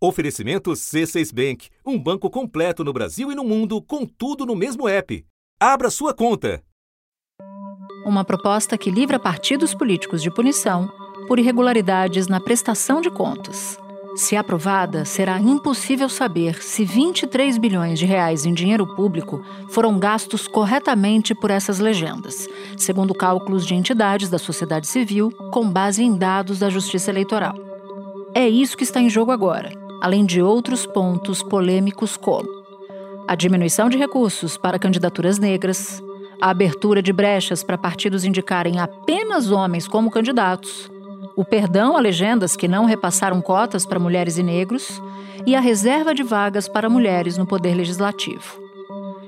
Oferecimento C6 Bank, um banco completo no Brasil e no mundo, com tudo no mesmo app. Abra sua conta. Uma proposta que livra partidos políticos de punição por irregularidades na prestação de contas. Se aprovada, será impossível saber se 23 bilhões de reais em dinheiro público foram gastos corretamente por essas legendas, segundo cálculos de entidades da sociedade civil com base em dados da Justiça Eleitoral. É isso que está em jogo agora além de outros pontos polêmicos como a diminuição de recursos para candidaturas negras, a abertura de brechas para partidos indicarem apenas homens como candidatos, o perdão a legendas que não repassaram cotas para mulheres e negros e a reserva de vagas para mulheres no Poder Legislativo.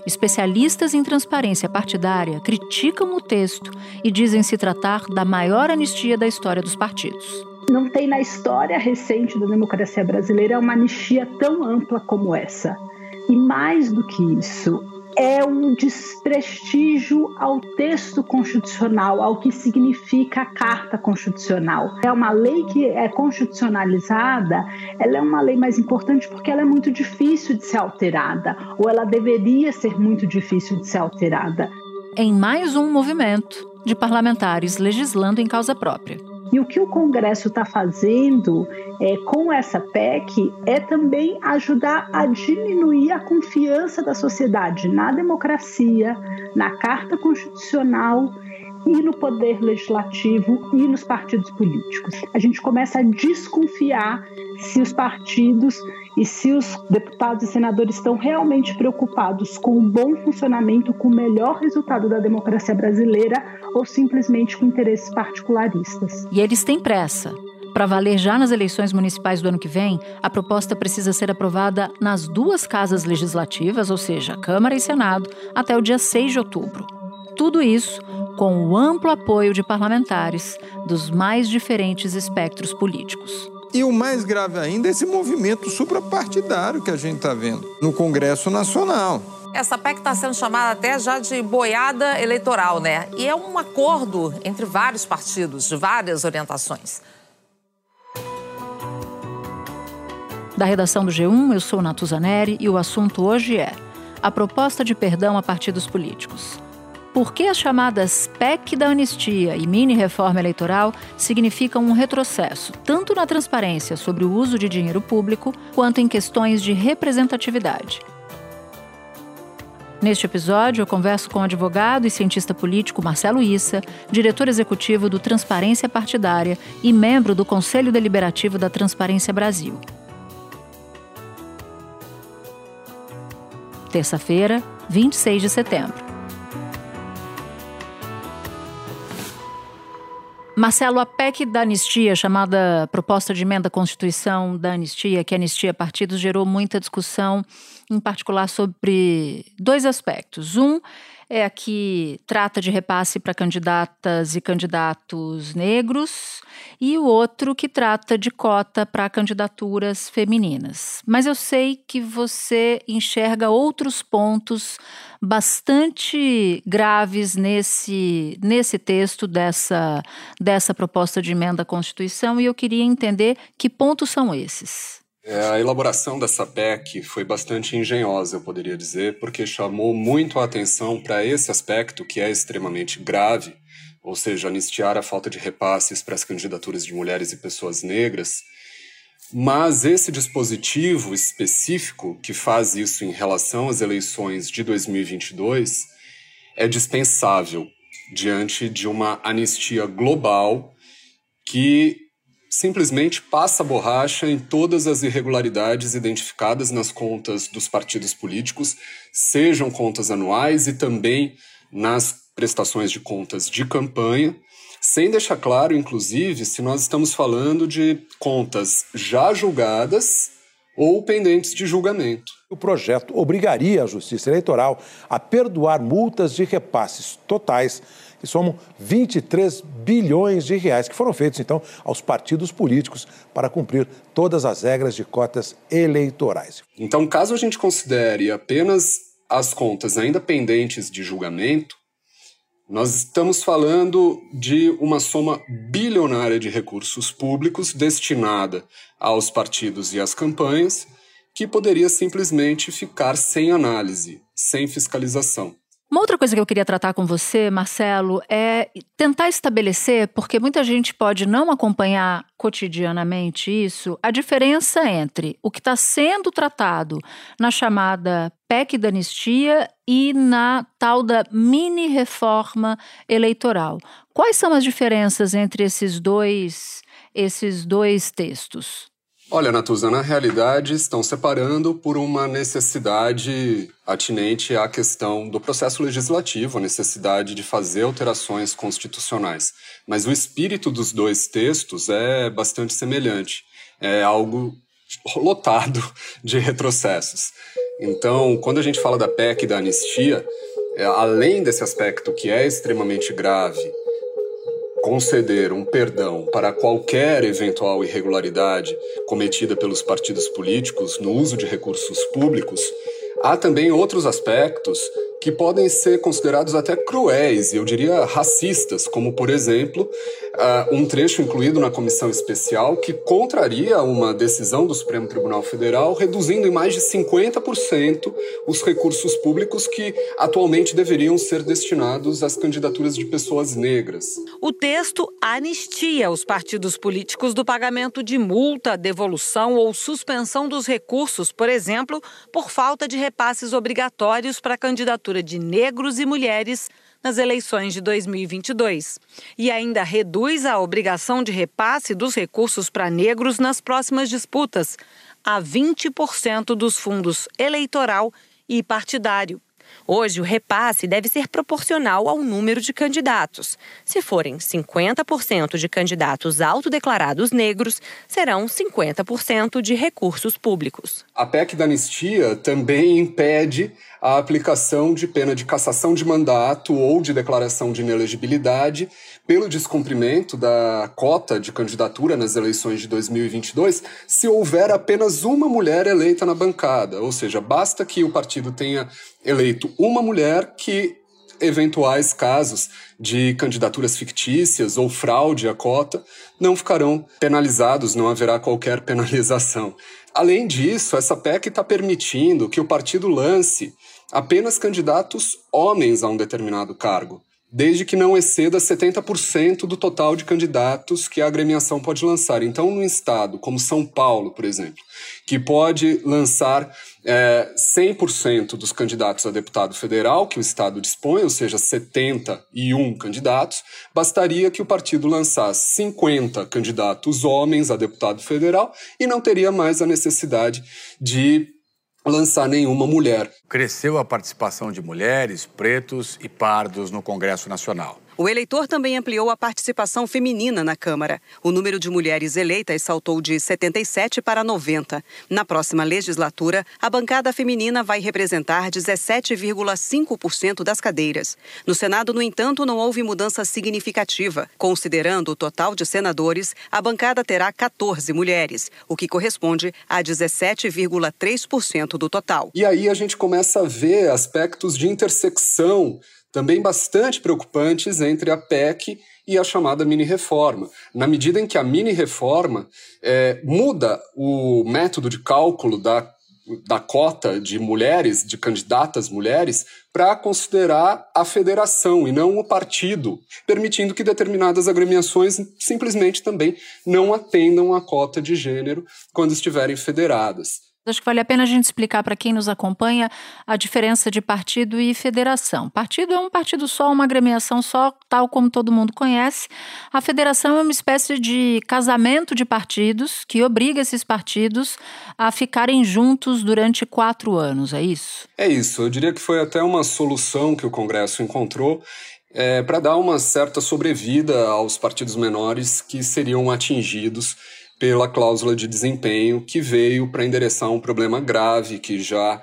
Especialistas em transparência partidária criticam o texto e dizem se tratar da maior anistia da história dos partidos. Não tem na história recente da democracia brasileira uma anistia tão ampla como essa. E mais do que isso, é um desprestígio ao texto constitucional, ao que significa a Carta Constitucional. É uma lei que é constitucionalizada, ela é uma lei mais importante porque ela é muito difícil de ser alterada, ou ela deveria ser muito difícil de ser alterada. Em mais um movimento de parlamentares legislando em causa própria. E o que o Congresso está fazendo é, com essa PEC é também ajudar a diminuir a confiança da sociedade na democracia, na Carta Constitucional e no poder legislativo e nos partidos políticos. A gente começa a desconfiar se os partidos e se os deputados e senadores estão realmente preocupados com o bom funcionamento, com o melhor resultado da democracia brasileira ou simplesmente com interesses particularistas. E eles têm pressa. Para valer já nas eleições municipais do ano que vem, a proposta precisa ser aprovada nas duas casas legislativas, ou seja, Câmara e Senado, até o dia 6 de outubro. Tudo isso com o amplo apoio de parlamentares dos mais diferentes espectros políticos. E o mais grave ainda é esse movimento suprapartidário que a gente está vendo no Congresso Nacional. Essa PEC está sendo chamada até já de boiada eleitoral, né? E é um acordo entre vários partidos, de várias orientações. Da redação do G1, eu sou Natuzaneri e o assunto hoje é a proposta de perdão a partidos políticos. Por que as chamadas PEC da anistia e mini-reforma eleitoral significam um retrocesso, tanto na transparência sobre o uso de dinheiro público, quanto em questões de representatividade? Neste episódio, eu converso com o advogado e cientista político Marcelo Issa, diretor executivo do Transparência Partidária e membro do Conselho Deliberativo da Transparência Brasil. Terça-feira, 26 de setembro. Marcelo, a PEC da anistia, chamada Proposta de Emenda à Constituição da Anistia, que anistia partidos, gerou muita discussão, em particular sobre dois aspectos. Um é a que trata de repasse para candidatas e candidatos negros, e o outro que trata de cota para candidaturas femininas. Mas eu sei que você enxerga outros pontos bastante graves nesse, nesse texto dessa, dessa proposta de emenda à Constituição e eu queria entender que pontos são esses. É, a elaboração dessa PEC foi bastante engenhosa, eu poderia dizer, porque chamou muito a atenção para esse aspecto que é extremamente grave, ou seja, anistiar a falta de repasses para as candidaturas de mulheres e pessoas negras, mas esse dispositivo específico que faz isso em relação às eleições de 2022 é dispensável diante de uma anistia global que simplesmente passa borracha em todas as irregularidades identificadas nas contas dos partidos políticos, sejam contas anuais e também nas prestações de contas de campanha sem deixar claro, inclusive, se nós estamos falando de contas já julgadas ou pendentes de julgamento. O projeto obrigaria a Justiça Eleitoral a perdoar multas de repasses totais que somam 23 bilhões de reais que foram feitos então aos partidos políticos para cumprir todas as regras de cotas eleitorais. Então, caso a gente considere apenas as contas ainda pendentes de julgamento, Nós estamos falando de uma soma bilionária de recursos públicos destinada aos partidos e às campanhas, que poderia simplesmente ficar sem análise, sem fiscalização. Uma outra coisa que eu queria tratar com você, Marcelo, é tentar estabelecer, porque muita gente pode não acompanhar cotidianamente isso, a diferença entre o que está sendo tratado na chamada PEC da anistia e na tal da mini reforma eleitoral. Quais são as diferenças entre esses dois, esses dois textos? Olha, Natuza, na realidade estão separando por uma necessidade atinente à questão do processo legislativo, a necessidade de fazer alterações constitucionais. Mas o espírito dos dois textos é bastante semelhante. É algo lotado de retrocessos. Então, quando a gente fala da PEC e da anistia, é, além desse aspecto que é extremamente grave conceder um perdão para qualquer eventual irregularidade cometida pelos partidos políticos no uso de recursos públicos, há também outros aspectos que podem ser considerados até cruéis e eu diria racistas, como por exemplo, uh, um trecho incluído na comissão especial que contraria uma decisão do Supremo Tribunal Federal, reduzindo em mais de 50% os recursos públicos que atualmente deveriam ser destinados às candidaturas de pessoas negras. O texto anistia os partidos políticos do pagamento de multa, devolução ou suspensão dos recursos, por exemplo, por falta de repasses obrigatórios para candidaturas de negros e mulheres nas eleições de 2022 e ainda reduz a obrigação de repasse dos recursos para negros nas próximas disputas a 20% dos fundos eleitoral e partidário. Hoje, o repasse deve ser proporcional ao número de candidatos. Se forem 50% de candidatos autodeclarados negros, serão 50% de recursos públicos. A PEC da anistia também impede a aplicação de pena de cassação de mandato ou de declaração de inelegibilidade pelo descumprimento da cota de candidatura nas eleições de 2022 se houver apenas uma mulher eleita na bancada. Ou seja, basta que o partido tenha eleito uma mulher que eventuais casos de candidaturas fictícias ou fraude à cota não ficarão penalizados, não haverá qualquer penalização. Além disso, essa PEC está permitindo que o partido lance apenas candidatos homens a um determinado cargo desde que não exceda 70% do total de candidatos que a agremiação pode lançar. Então, num estado como São Paulo, por exemplo, que pode lançar é, 100% dos candidatos a deputado federal que o estado dispõe, ou seja, 71 candidatos, bastaria que o partido lançasse 50 candidatos homens a deputado federal e não teria mais a necessidade de lançar nenhuma mulher. Cresceu a participação de mulheres, pretos e pardos no Congresso Nacional. O eleitor também ampliou a participação feminina na Câmara. O número de mulheres eleitas saltou de 77 para 90. Na próxima legislatura, a bancada feminina vai representar 17,5% das cadeiras. No Senado, no entanto, não houve mudança significativa. Considerando o total de senadores, a bancada terá 14 mulheres, o que corresponde a 17,3% do total. E aí a gente começa a ver aspectos de intersecção também bastante preocupantes entre a PEC e a chamada mini-reforma. Na medida em que a mini-reforma é, muda o método de cálculo da, da cota de mulheres, de candidatas mulheres, para considerar a federação e não o partido, permitindo que determinadas agremiações simplesmente também não atendam a cota de gênero quando estiverem federadas. Acho que vale a pena a gente explicar para quem nos acompanha a diferença de partido e federação. Partido é um partido só, uma agremiação só, tal como todo mundo conhece. A federação é uma espécie de casamento de partidos que obriga esses partidos a ficarem juntos durante quatro anos, é isso? É isso. Eu diria que foi até uma solução que o Congresso encontrou é, para dar uma certa sobrevida aos partidos menores que seriam atingidos pela cláusula de desempenho, que veio para endereçar um problema grave que já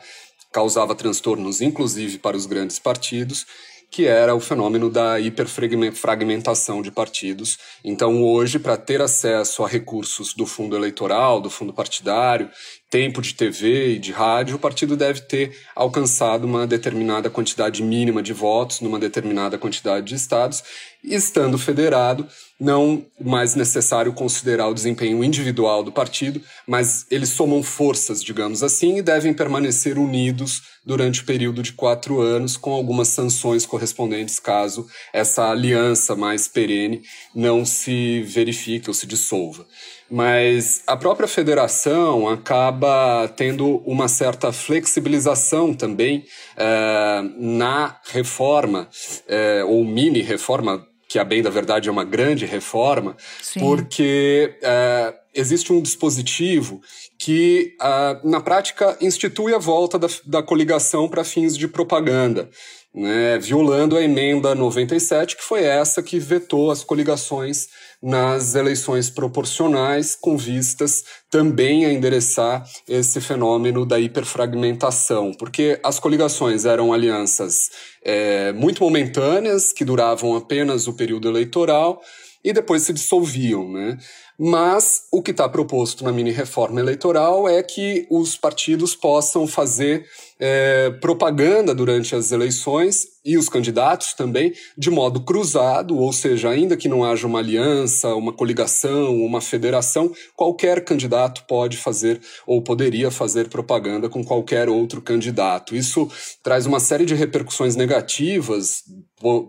causava transtornos, inclusive para os grandes partidos, que era o fenômeno da hiperfragmentação de partidos. Então, hoje, para ter acesso a recursos do fundo eleitoral, do fundo partidário, tempo de TV e de rádio, o partido deve ter alcançado uma determinada quantidade mínima de votos numa determinada quantidade de estados, e estando federado, não mais necessário considerar o desempenho individual do partido, mas eles somam forças, digamos assim, e devem permanecer unidos durante o período de quatro anos, com algumas sanções correspondentes caso essa aliança mais perene não se verifique ou se dissolva. Mas a própria federação acaba tendo uma certa flexibilização também eh, na reforma, eh, ou mini reforma, que a bem da verdade é uma grande reforma, Sim. porque uh, existe um dispositivo que, uh, na prática, institui a volta da, da coligação para fins de propaganda né, violando a emenda 97, que foi essa que vetou as coligações nas eleições proporcionais, com vistas também a endereçar esse fenômeno da hiperfragmentação, porque as coligações eram alianças é, muito momentâneas, que duravam apenas o período eleitoral e depois se dissolviam. Né? Mas o que está proposto na mini reforma eleitoral é que os partidos possam fazer é, propaganda durante as eleições e os candidatos também de modo cruzado, ou seja, ainda que não haja uma aliança, uma coligação, uma federação, qualquer candidato pode fazer ou poderia fazer propaganda com qualquer outro candidato. Isso traz uma série de repercussões negativas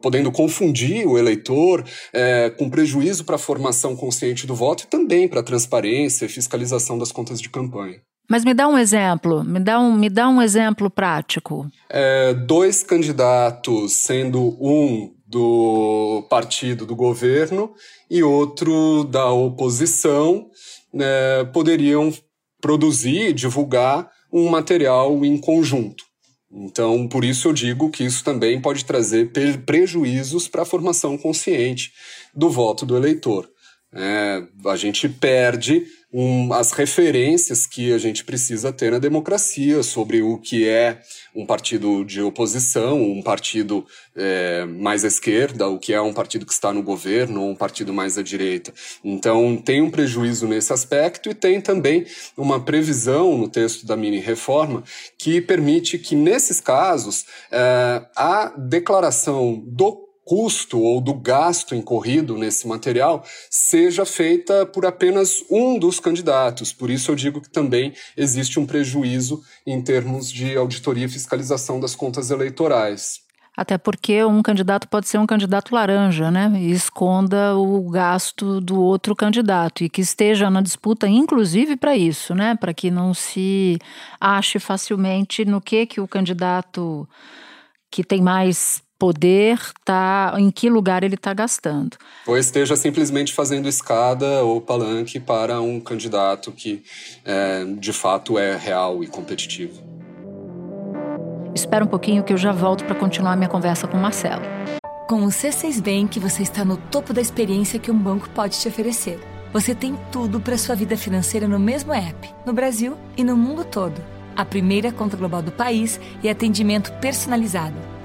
podendo confundir o eleitor é, com prejuízo para a formação consciente do voto e também para a transparência e fiscalização das contas de campanha. Mas me dá um exemplo, me dá um, me dá um exemplo prático. É, dois candidatos, sendo um do partido do governo e outro da oposição, né, poderiam produzir, divulgar um material em conjunto. Então, por isso eu digo que isso também pode trazer prejuízos para a formação consciente do voto do eleitor. É, a gente perde um, as referências que a gente precisa ter na democracia sobre o que é um partido de oposição, um partido é, mais à esquerda, o que é um partido que está no governo um partido mais à direita. Então, tem um prejuízo nesse aspecto e tem também uma previsão no texto da mini-reforma que permite que, nesses casos, é, a declaração do custo ou do gasto incorrido nesse material seja feita por apenas um dos candidatos. Por isso eu digo que também existe um prejuízo em termos de auditoria e fiscalização das contas eleitorais. Até porque um candidato pode ser um candidato laranja, né? E esconda o gasto do outro candidato e que esteja na disputa, inclusive para isso, né? Para que não se ache facilmente no que que o candidato que tem mais poder tá em que lugar ele está gastando. Ou esteja simplesmente fazendo escada ou palanque para um candidato que é, de fato é real e competitivo. Espera um pouquinho que eu já volto para continuar minha conversa com o Marcelo. Com o C6 Bank, você está no topo da experiência que um banco pode te oferecer. Você tem tudo para sua vida financeira no mesmo app, no Brasil e no mundo todo. A primeira conta global do país e atendimento personalizado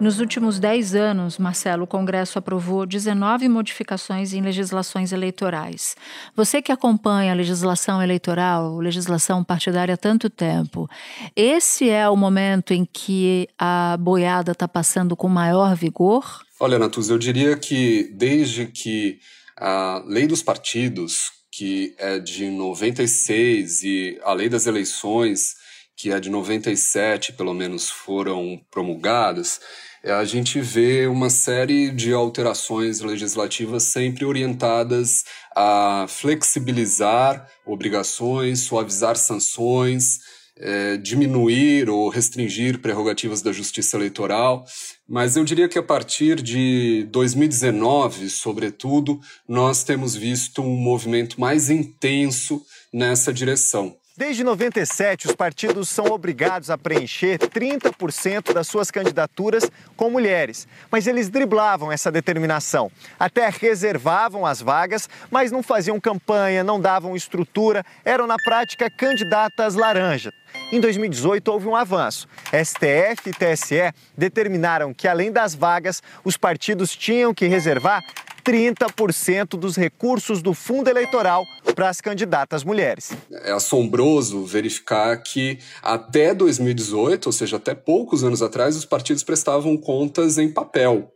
Nos últimos 10 anos, Marcelo, o Congresso aprovou 19 modificações em legislações eleitorais. Você que acompanha a legislação eleitoral, legislação partidária há tanto tempo, esse é o momento em que a boiada está passando com maior vigor? Olha, Natuz, eu diria que desde que a lei dos partidos, que é de 96, e a lei das eleições, que é de 97, pelo menos, foram promulgadas, é, a gente vê uma série de alterações legislativas sempre orientadas a flexibilizar obrigações, suavizar sanções, é, diminuir ou restringir prerrogativas da justiça eleitoral. Mas eu diria que a partir de 2019, sobretudo, nós temos visto um movimento mais intenso nessa direção. Desde 97, os partidos são obrigados a preencher 30% das suas candidaturas com mulheres. Mas eles driblavam essa determinação. Até reservavam as vagas, mas não faziam campanha, não davam estrutura, eram na prática candidatas laranja. Em 2018, houve um avanço. STF e TSE determinaram que, além das vagas, os partidos tinham que reservar 30% dos recursos do fundo eleitoral para as candidatas mulheres. É assombroso verificar que até 2018, ou seja, até poucos anos atrás, os partidos prestavam contas em papel.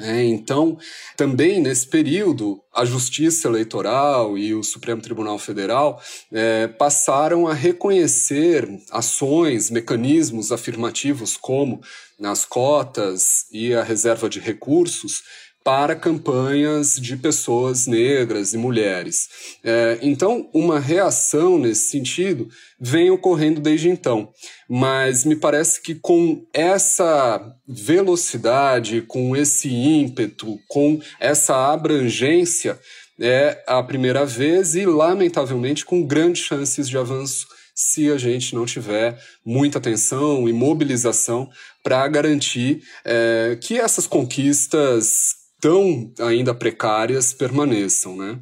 É, então, também nesse período, a Justiça Eleitoral e o Supremo Tribunal Federal é, passaram a reconhecer ações, mecanismos afirmativos como nas cotas e a reserva de recursos para campanhas de pessoas negras e mulheres. É, então, uma reação nesse sentido vem ocorrendo desde então. Mas me parece que com essa velocidade, com esse ímpeto, com essa abrangência, é a primeira vez e, lamentavelmente, com grandes chances de avanço se a gente não tiver muita atenção e mobilização para garantir é, que essas conquistas tão ainda precárias permaneçam. Né?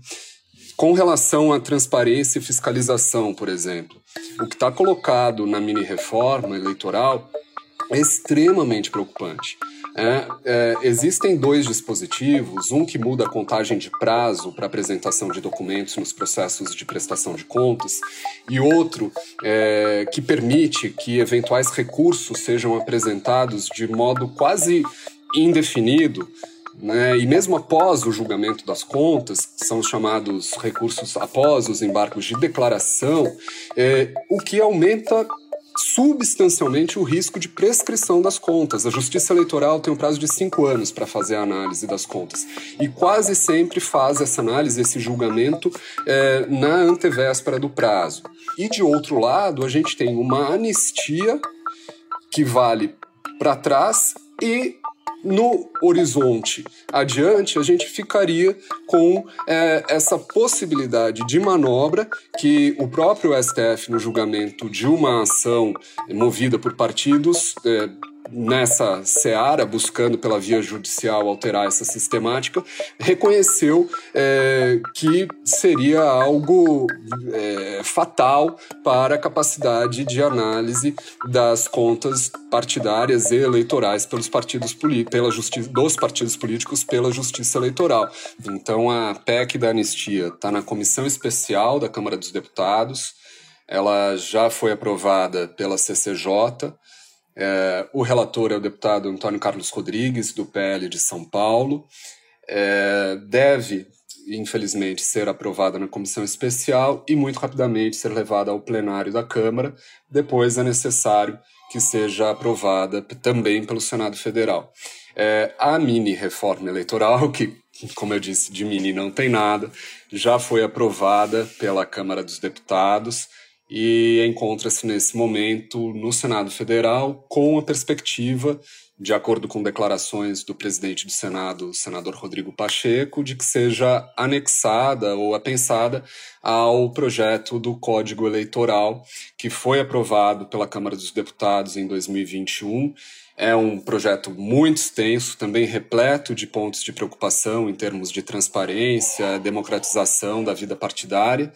Com relação à transparência e fiscalização, por exemplo, o que está colocado na mini-reforma eleitoral é extremamente preocupante. É, é, existem dois dispositivos, um que muda a contagem de prazo para apresentação de documentos nos processos de prestação de contas, e outro é, que permite que eventuais recursos sejam apresentados de modo quase indefinido né? E mesmo após o julgamento das contas, que são os chamados recursos após os embargos de declaração, é, o que aumenta substancialmente o risco de prescrição das contas. A Justiça Eleitoral tem um prazo de cinco anos para fazer a análise das contas e quase sempre faz essa análise, esse julgamento, é, na antevéspera do prazo. E de outro lado, a gente tem uma anistia que vale para trás e no horizonte adiante, a gente ficaria com é, essa possibilidade de manobra que o próprio STF, no julgamento de uma ação movida por partidos, é, nessa seara, buscando pela via judicial alterar essa sistemática, reconheceu é, que seria algo é, fatal para a capacidade de análise das contas partidárias e eleitorais pelos partidos pela dos partidos políticos pela justiça eleitoral. Então a PEC da anistia está na comissão especial da Câmara dos Deputados. Ela já foi aprovada pela CCJ é, o relator é o deputado Antônio Carlos Rodrigues, do PL de São Paulo. É, deve, infelizmente, ser aprovada na comissão especial e, muito rapidamente, ser levada ao plenário da Câmara. Depois é necessário que seja aprovada também pelo Senado Federal. É, a mini reforma eleitoral, que, como eu disse, de mini não tem nada, já foi aprovada pela Câmara dos Deputados e encontra-se nesse momento no Senado Federal com a perspectiva, de acordo com declarações do presidente do Senado, senador Rodrigo Pacheco, de que seja anexada ou apensada ao projeto do Código Eleitoral que foi aprovado pela Câmara dos Deputados em 2021 é um projeto muito extenso, também repleto de pontos de preocupação em termos de transparência, democratização da vida partidária,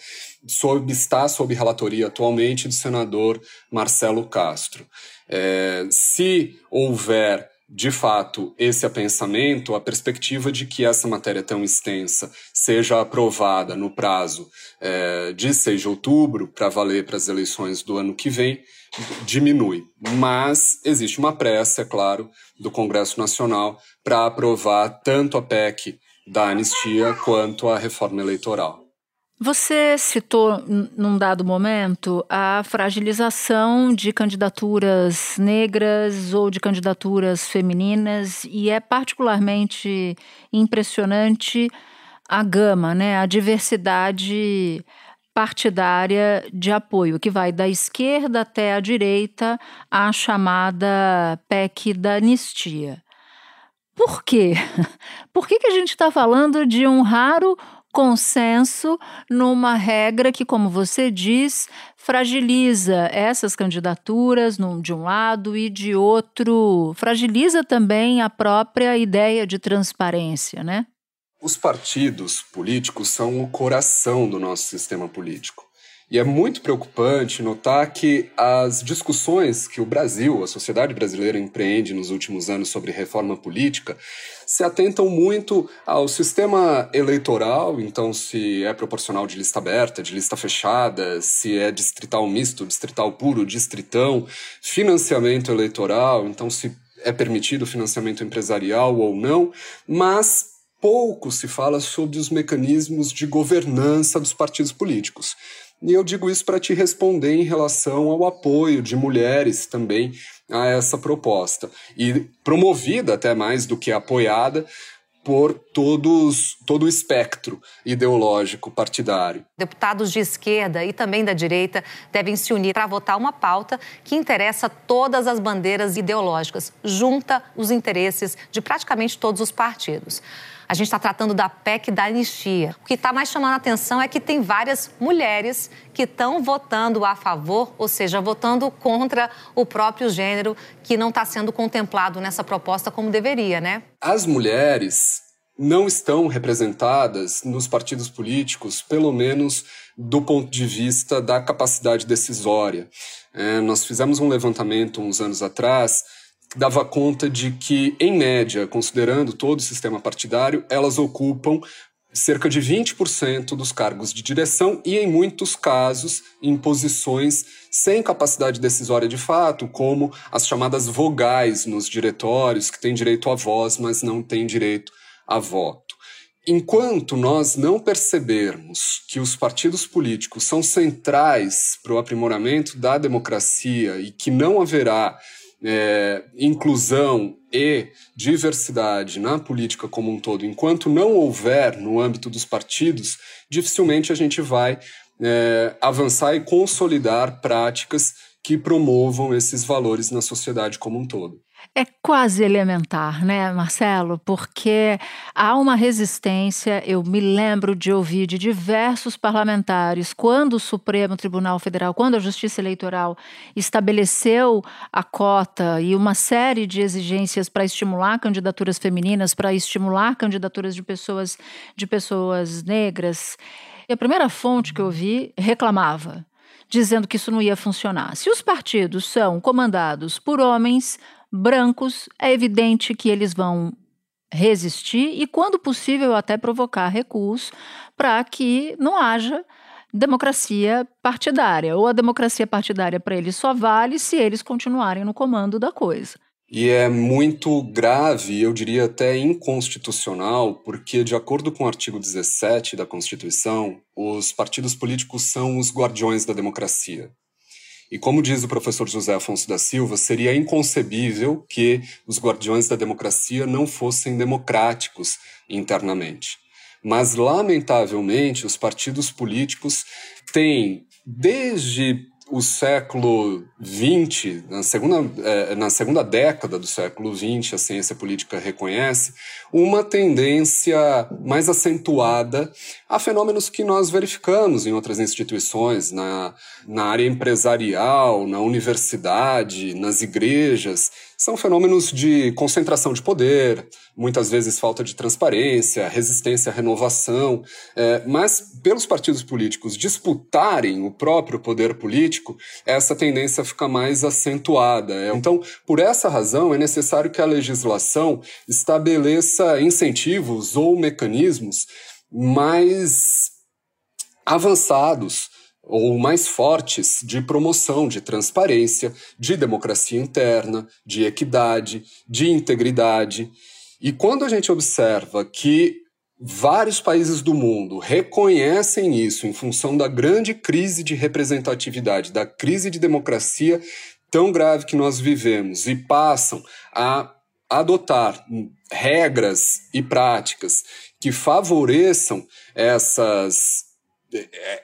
sob, está sob relatoria atualmente do senador Marcelo Castro. É, se houver de fato, esse apensamento, a perspectiva de que essa matéria tão extensa seja aprovada no prazo é, de 6 de outubro, para valer para as eleições do ano que vem, diminui. Mas existe uma pressa, é claro, do Congresso Nacional para aprovar tanto a PEC da anistia quanto a reforma eleitoral. Você citou, num dado momento, a fragilização de candidaturas negras ou de candidaturas femininas, e é particularmente impressionante a gama, né, a diversidade partidária de apoio, que vai da esquerda até a direita, a chamada PEC da anistia. Por quê? Por que, que a gente está falando de um raro consenso numa regra que, como você diz, fragiliza essas candidaturas de um lado e de outro, fragiliza também a própria ideia de transparência, né? Os partidos políticos são o coração do nosso sistema político. E é muito preocupante notar que as discussões que o Brasil, a sociedade brasileira, empreende nos últimos anos sobre reforma política se atentam muito ao sistema eleitoral, então, se é proporcional de lista aberta, de lista fechada, se é distrital misto, distrital puro, distritão, financiamento eleitoral, então, se é permitido financiamento empresarial ou não, mas pouco se fala sobre os mecanismos de governança dos partidos políticos. E eu digo isso para te responder em relação ao apoio de mulheres também a essa proposta. E promovida até mais do que apoiada por todos, todo o espectro ideológico partidário. Deputados de esquerda e também da direita devem se unir para votar uma pauta que interessa todas as bandeiras ideológicas, junta os interesses de praticamente todos os partidos. A gente está tratando da PEC da anistia. O que está mais chamando a atenção é que tem várias mulheres que estão votando a favor, ou seja, votando contra o próprio gênero, que não está sendo contemplado nessa proposta como deveria, né? As mulheres não estão representadas nos partidos políticos, pelo menos do ponto de vista da capacidade decisória. É, nós fizemos um levantamento uns anos atrás dava conta de que, em média, considerando todo o sistema partidário, elas ocupam cerca de 20% dos cargos de direção e, em muitos casos, em posições sem capacidade decisória de fato, como as chamadas vogais nos diretórios, que têm direito à voz, mas não têm direito a voto. Enquanto nós não percebermos que os partidos políticos são centrais para o aprimoramento da democracia e que não haverá é, inclusão e diversidade na política como um todo, enquanto não houver no âmbito dos partidos, dificilmente a gente vai é, avançar e consolidar práticas que promovam esses valores na sociedade como um todo. É quase elementar, né, Marcelo? Porque há uma resistência. Eu me lembro de ouvir de diversos parlamentares quando o Supremo Tribunal Federal, quando a Justiça Eleitoral estabeleceu a cota e uma série de exigências para estimular candidaturas femininas, para estimular candidaturas de pessoas de pessoas negras. E a primeira fonte que eu vi reclamava, dizendo que isso não ia funcionar. Se os partidos são comandados por homens, brancos, é evidente que eles vão resistir e, quando possível, até provocar recuos para que não haja democracia partidária. Ou a democracia partidária para eles só vale se eles continuarem no comando da coisa. E é muito grave, eu diria até inconstitucional, porque, de acordo com o artigo 17 da Constituição, os partidos políticos são os guardiões da democracia. E como diz o professor José Afonso da Silva, seria inconcebível que os guardiões da democracia não fossem democráticos internamente. Mas, lamentavelmente, os partidos políticos têm, desde o século XX, na segunda, eh, na segunda década do século XX, a ciência política reconhece uma tendência mais acentuada a fenômenos que nós verificamos em outras instituições, na, na área empresarial, na universidade, nas igrejas. São fenômenos de concentração de poder, muitas vezes falta de transparência, resistência à renovação, é, mas pelos partidos políticos disputarem o próprio poder político, essa tendência fica mais acentuada. Então, por essa razão, é necessário que a legislação estabeleça incentivos ou mecanismos mais avançados ou mais fortes de promoção de transparência, de democracia interna, de equidade, de integridade. E quando a gente observa que vários países do mundo reconhecem isso em função da grande crise de representatividade, da crise de democracia tão grave que nós vivemos e passam a adotar regras e práticas que favoreçam essas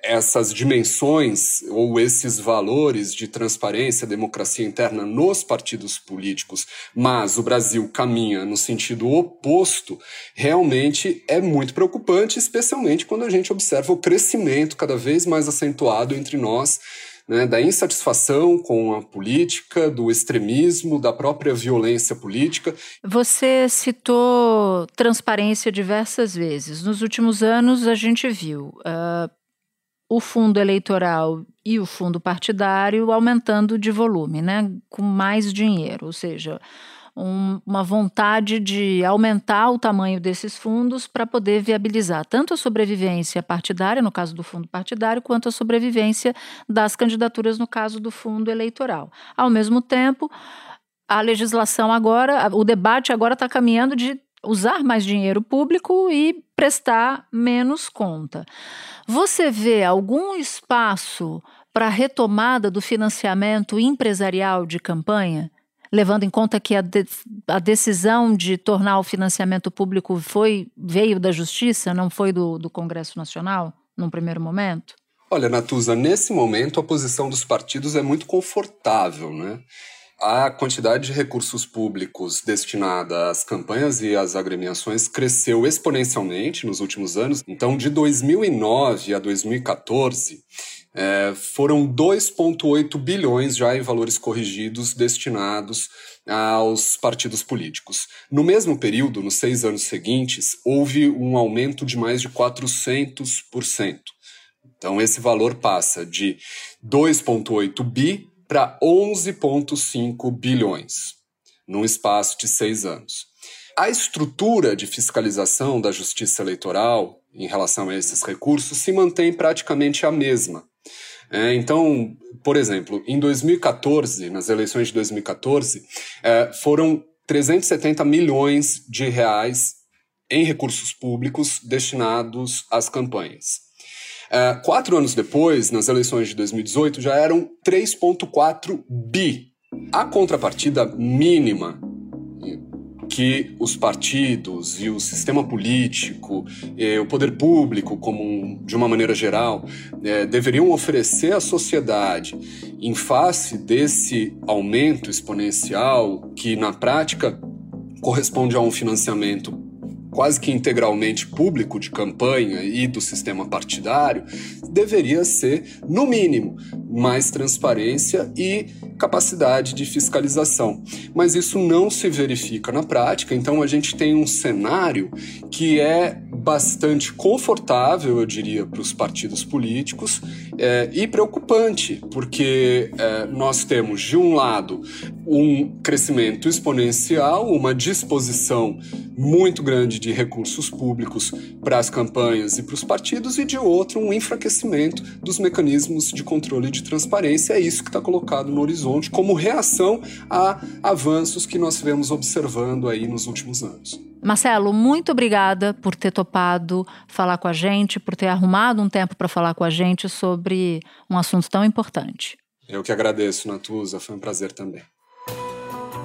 essas dimensões ou esses valores de transparência, democracia interna nos partidos políticos, mas o Brasil caminha no sentido oposto, realmente é muito preocupante, especialmente quando a gente observa o crescimento cada vez mais acentuado entre nós né, da insatisfação com a política, do extremismo, da própria violência política. Você citou transparência diversas vezes. Nos últimos anos, a gente viu uh, o fundo eleitoral e o fundo partidário aumentando de volume, né, com mais dinheiro, ou seja, um, uma vontade de aumentar o tamanho desses fundos para poder viabilizar tanto a sobrevivência partidária, no caso do fundo partidário, quanto a sobrevivência das candidaturas, no caso do fundo eleitoral. Ao mesmo tempo, a legislação agora, o debate agora está caminhando de usar mais dinheiro público e prestar menos conta. Você vê algum espaço para a retomada do financiamento empresarial de campanha? levando em conta que a, de, a, decisão de tornar o financiamento público foi veio da Justiça, não foi do, do Congresso Nacional, num primeiro momento? Olha, Natuza, nesse momento a posição dos partidos é muito confortável, né? A quantidade de recursos públicos destinada às campanhas e às agremiações cresceu exponencialmente nos últimos anos. Então, de 2009 a 2014, é, foram 2,8 bilhões já em valores corrigidos destinados aos partidos políticos. No mesmo período, nos seis anos seguintes, houve um aumento de mais de 400%. Então, esse valor passa de 2,8 bi para 11,5 bilhões, num espaço de seis anos. A estrutura de fiscalização da justiça eleitoral em relação a esses recursos se mantém praticamente a mesma. É, então, por exemplo, em 2014, nas eleições de 2014, é, foram 370 milhões de reais em recursos públicos destinados às campanhas. É, quatro anos depois, nas eleições de 2018, já eram 3,4 bi. A contrapartida mínima que os partidos e o sistema político, o poder público, como de uma maneira geral, eh, deveriam oferecer à sociedade em face desse aumento exponencial, que na prática corresponde a um financiamento quase que integralmente público de campanha e do sistema partidário, deveria ser, no mínimo, mais transparência e capacidade de fiscalização. Mas isso não se verifica na prática, então a gente tem um cenário que é bastante confortável, eu diria, para os partidos políticos é, e preocupante, porque é, nós temos, de um lado, um crescimento exponencial, uma disposição muito grande de recursos públicos para as campanhas e para os partidos, e de outro, um enfraquecimento dos mecanismos de controle e de transparência. É isso que está colocado no horizonte como reação a avanços que nós vemos observando aí nos últimos anos. Marcelo, muito obrigada por ter topado falar com a gente, por ter arrumado um tempo para falar com a gente sobre um assunto tão importante. Eu que agradeço, Natuza, foi um prazer também.